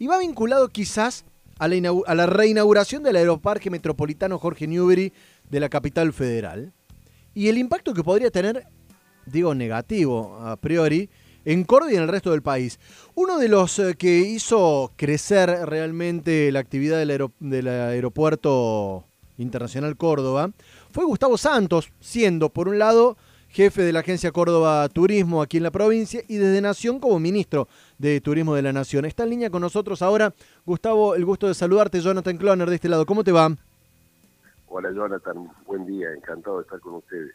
y va vinculado quizás a la, reinauguración del Aeroparque Metropolitano Jorge Newbery de la capital federal y el impacto que podría tener, digo negativo a priori, en Córdoba y en el resto del país. Uno de los eh, que hizo crecer realmente la actividad del, aeropuerto internacional Córdoba fue Gustavo Santos, siendo por un lado jefe de la agencia Córdoba Turismo aquí en la provincia y desde Nación como ministro de Turismo de la Nación. Está en línea con nosotros ahora, Gustavo, el gusto de saludarte, Jonathan Cloner de este lado. ¿Cómo te va? Hola Jonathan, buen día, encantado de estar con ustedes.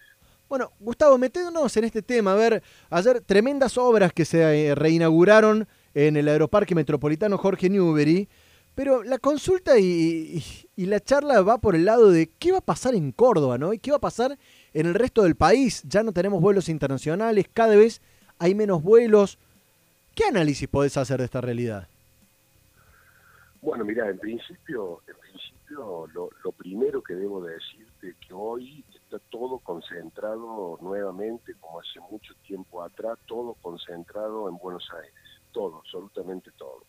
Bueno, Gustavo, metémonos en este tema. A ver, ayer tremendas obras que se eh, reinauguraron en el Aeroparque Metropolitano Jorge Newbery, pero la consulta y, la charla va por el lado de qué va a pasar en Córdoba, ¿no? Y qué va a pasar en el resto del país. Ya no tenemos vuelos internacionales, cada vez hay menos vuelos. ¿Qué análisis podés hacer de esta realidad? Bueno, mira, en principio, en principio lo, lo primero que debo decirte es que hoy está todo concentrado nuevamente, como hace mucho tiempo atrás, todo concentrado en Buenos Aires, todo, absolutamente todo.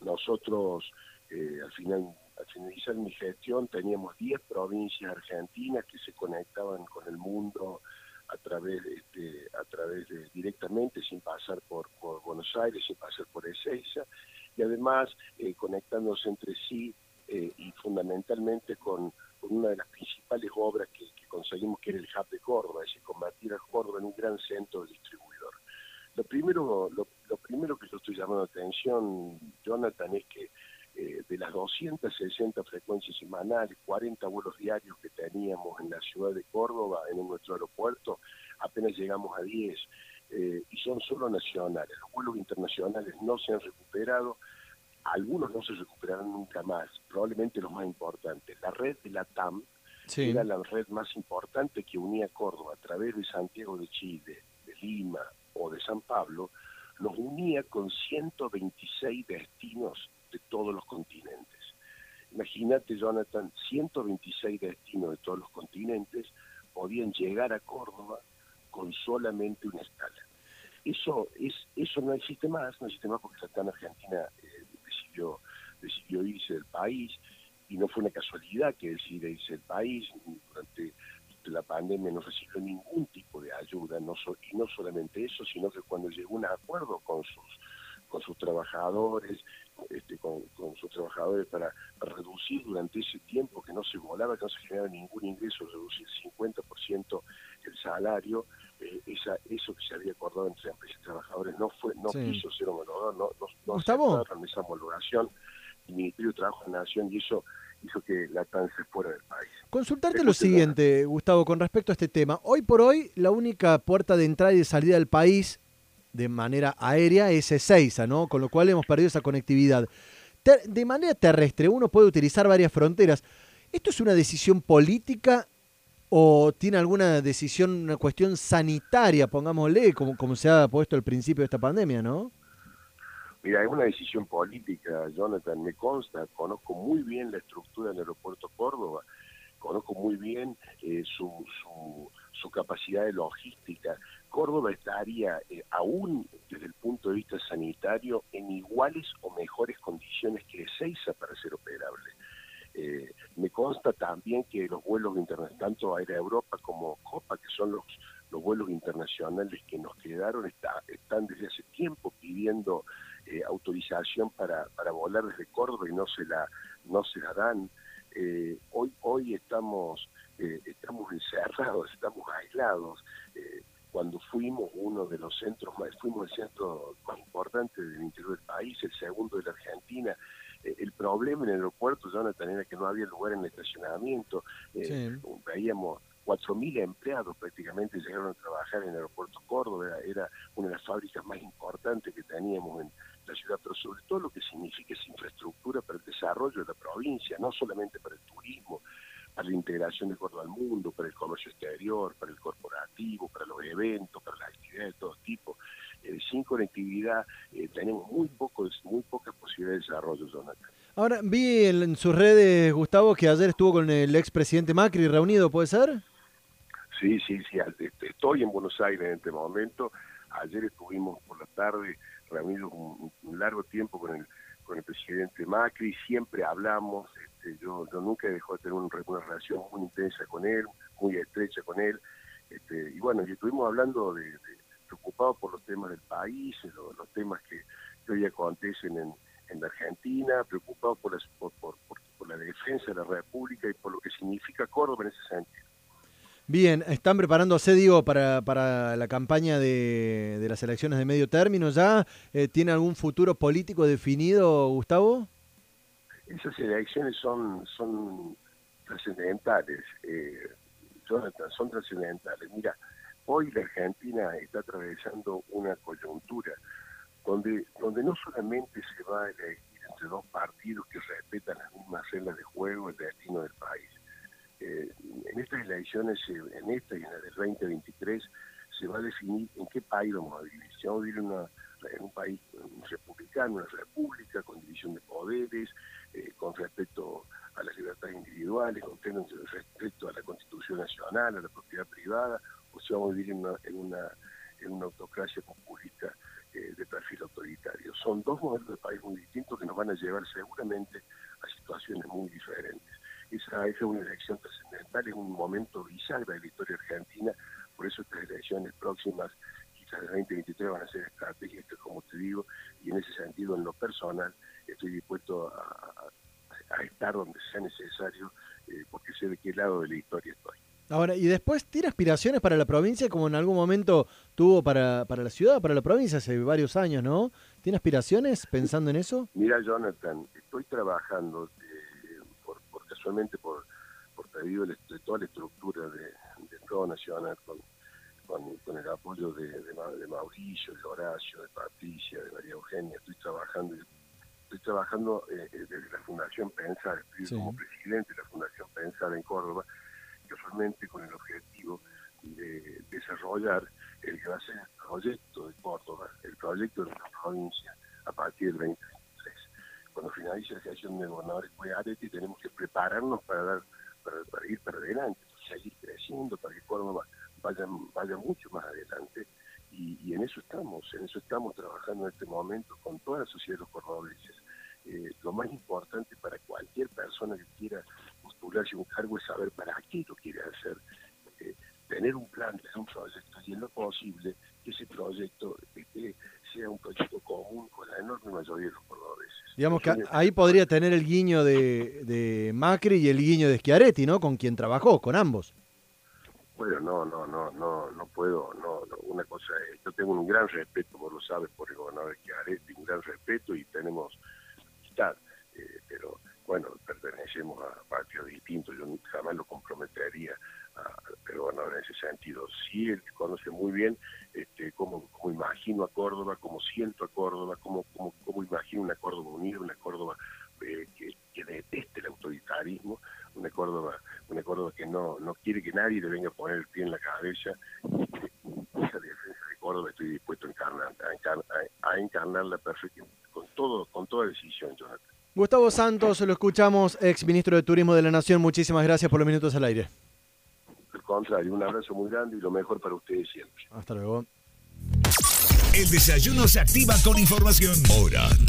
Nosotros, eh, al final, al finalizar mi gestión, teníamos 10 provincias argentinas que se conectaban con el mundo a través, este, a través de, directamente, sin pasar por, por Buenos Aires, sin pasar por Ezeiza, y además eh, conectándose entre sí eh, y fundamentalmente con, una de las principales obras que, conseguimos, que era el hub de Córdoba, es decir, convertir a Córdoba en un gran centro distribuidor. Lo primero, lo, primero que yo estoy llamando la atención, Jonathan, es que eh, de las 260 frecuencias semanales, 40 vuelos diarios que teníamos en la ciudad de Córdoba, en nuestro aeropuerto, apenas llegamos a 10, eh, y son solo nacionales. Los vuelos internacionales no se han recuperado, algunos no se recuperarán nunca más, probablemente los más importantes. La red de la TAM era la red más importante que unía Córdoba a través de Santiago de Chile, de Lima o de San Pablo, los unía con 126 destinos de todos los continentes. Imagínate, Jonathan, 126 destinos de todos los continentes podían llegar a Córdoba con solamente una escala. Eso es eso no existe más, no existe más porque la Argentina eh, decidió, irse del país y no fue una casualidad que decidiera irse del país. Durante la pandemia no recibió ningún tipo de ayuda, no y no solamente eso, sino que cuando llegó un acuerdo con sus con sus trabajadores, este, con, sus trabajadores para, reducir durante ese tiempo que no se volaba, que no se generaba ningún ingreso, reducir 50% el salario, eh, esa, eso que se había acordado entre empresas y trabajadores no fue no quiso ser homologado, no, no, no aceptaron esa homologación el Ministerio de Trabajo de la Nación y eso hizo que la TAN se fuera del país. Consultarte lo siguiente, Gustavo, con respecto a este tema. Hoy por hoy, la única puerta de entrada y de salida del país de manera aérea es Ezeiza, ¿no? Con lo cual hemos perdido esa conectividad. de manera terrestre, uno puede utilizar varias fronteras. ¿Esto es una decisión política o tiene alguna decisión, una cuestión sanitaria, pongámosle, como, como se ha puesto al principio de esta pandemia, ¿no? Mira, es una decisión política, Jonathan, me consta, conozco muy bien la estructura del aeropuerto Córdoba, conozco muy bien eh, su, su, su, capacidad de logística. Córdoba estaría, eh, aún desde el punto de vista sanitario, en iguales o mejores condiciones que Ezeiza para ser operable. Eh, me consta también que los vuelos internacionales, tanto Aero Europa como Copa, que son los, los vuelos internacionales que nos quedaron, está, están desde hace tiempo pidiendo eh, autorización para, para volar desde Córdoba y no se la, no se la dan. Eh, hoy, hoy estamos, estamos encerrados, estamos aislados. cuando fuimos uno de los centros más, fuimos el centro más importante del interior del país, el segundo de la Argentina, eh, el problema en el aeropuerto, Jonathan, era que no había lugar en el estacionamiento. Eh, Veíamos 4.000 empleados prácticamente llegaron a trabajar en el aeropuerto Córdoba, era una de las fábricas más importantes que teníamos en la ciudad, pero sobre todo lo que significa esa infraestructura para el desarrollo de la provincia, no solamente para el turismo, para la integración de Córdoba al mundo, para el comercio exterior, para el corporativo, para los eventos, para las actividades de todo tipo. Sin conectividad eh, tenemos muy pocos, muy pocas posibilidades de desarrollo, Jonathan. Ahora, vi en, sus redes, Gustavo, que ayer estuvo con el expresidente Macri reunido, ¿puede ser? Sí, sí, sí, este, estoy en Buenos Aires en este momento. Ayer estuvimos por la tarde reunidos un, largo tiempo con el con el presidente Macri, siempre hablamos, este, yo, yo nunca dejó de tener una, relación muy intensa con él, muy estrecha con él, este, y bueno, y estuvimos hablando de, preocupados por los temas del país, los, temas que, hoy acontecen en, en la Argentina, preocupados por, por, por, por la defensa de la República y por lo que significa Córdoba en ese sentido. Bien, ¿están preparándose, digo, para, para la campaña de, de, las elecciones de medio término ya? Eh, ¿Tiene algún futuro político definido, Gustavo? Esas elecciones son, son trascendentales, eh, son trascendentales. Mira, hoy la Argentina está atravesando una coyuntura donde, donde no solamente se va a elegir entre dos partidos que respetan las mismas reglas de juego el destino del país, eh, en estas elecciones, en esta y en la del 2023, se va a definir en qué país vamos a vivir. Si vamos a vivir en, un país republicano, una república, con división de poderes, eh, con respecto a las libertades individuales, con respecto a la Constitución Nacional, a la propiedad privada, vamos a vivir en una, en una, en una autocracia populista eh, de perfil autoritario. Son dos modelos de país muy distintos que nos van a llevar seguramente a situaciones muy diferentes. Esa, es una elección trascendental, es un momento bisagra de la historia argentina, por eso estas elecciones próximas, quizás el 2023, van a ser estratégicas, como te digo, y en ese sentido, en lo personal, estoy dispuesto a, estar donde sea necesario, eh, porque sé de qué lado de la historia estoy. Ahora, ¿y después tiene aspiraciones para la provincia como en algún momento tuvo para, para la ciudad, para la provincia hace varios años, ¿no? ¿Tiene aspiraciones pensando en eso? Mira, Jonathan, estoy trabajando casualmente por, por pedido de, toda la estructura de, de Nacional, con, con, el apoyo de, de, Mauricio, de Horacio, de Patricia, de María Eugenia, estoy trabajando estoy trabajando eh, eh, desde la Fundación Pensar, estoy como presidente de la Fundación Pensar en Córdoba, casualmente con el objetivo de desarrollar el que va a ser el proyecto de Córdoba, el proyecto de la provincia a partir del 20 cuando finalice la elección de gobernadores y tenemos que prepararnos para dar para, ir para adelante, para seguir creciendo, para que Córdoba vaya, vaya mucho más adelante. Y, en eso estamos, en eso estamos trabajando en este momento con toda la sociedad de los cordobeses. Eh, lo más importante para cualquier persona que quiera postularse un cargo es saber para qué lo quiere hacer, eh, tener un plan, tener un proyecto y en lo posible que ese proyecto este, sea un proyecto común con la enorme mayoría de los cordobeses. Digamos que ahí podría tener el guiño de, Macri y el guiño de Schiaretti, ¿no? Con quien trabajó, con ambos. Bueno, no, no, no, no, no puedo, no, una cosa es, yo tengo un gran respeto, vos lo sabes, por el gobernador Schiaretti, un gran respeto y tenemos amistad, eh, pero bueno, pertenecemos a partidos distintos, yo jamás lo comprometería pero bueno, en ese sentido, sí, él conoce muy bien este, cómo, imagino a Córdoba, cómo siento a Córdoba, cómo, cómo, cómo imagino una Córdoba unida, una Córdoba eh, que, deteste el autoritarismo, una Córdoba, una Córdoba que no, no quiere que nadie le venga a poner el pie en la cabeza. esa defensa de Córdoba estoy dispuesto a encarnar, a, encarnarla perfectamente, con, todo, con toda decisión, Jonathan. Gustavo Santos, lo escuchamos, ex ministro de Turismo de la Nación. Muchísimas gracias por los minutos al aire contrario, un abrazo muy grande y lo mejor para ustedes siempre. Hasta luego. El desayuno se activa con información. Hora de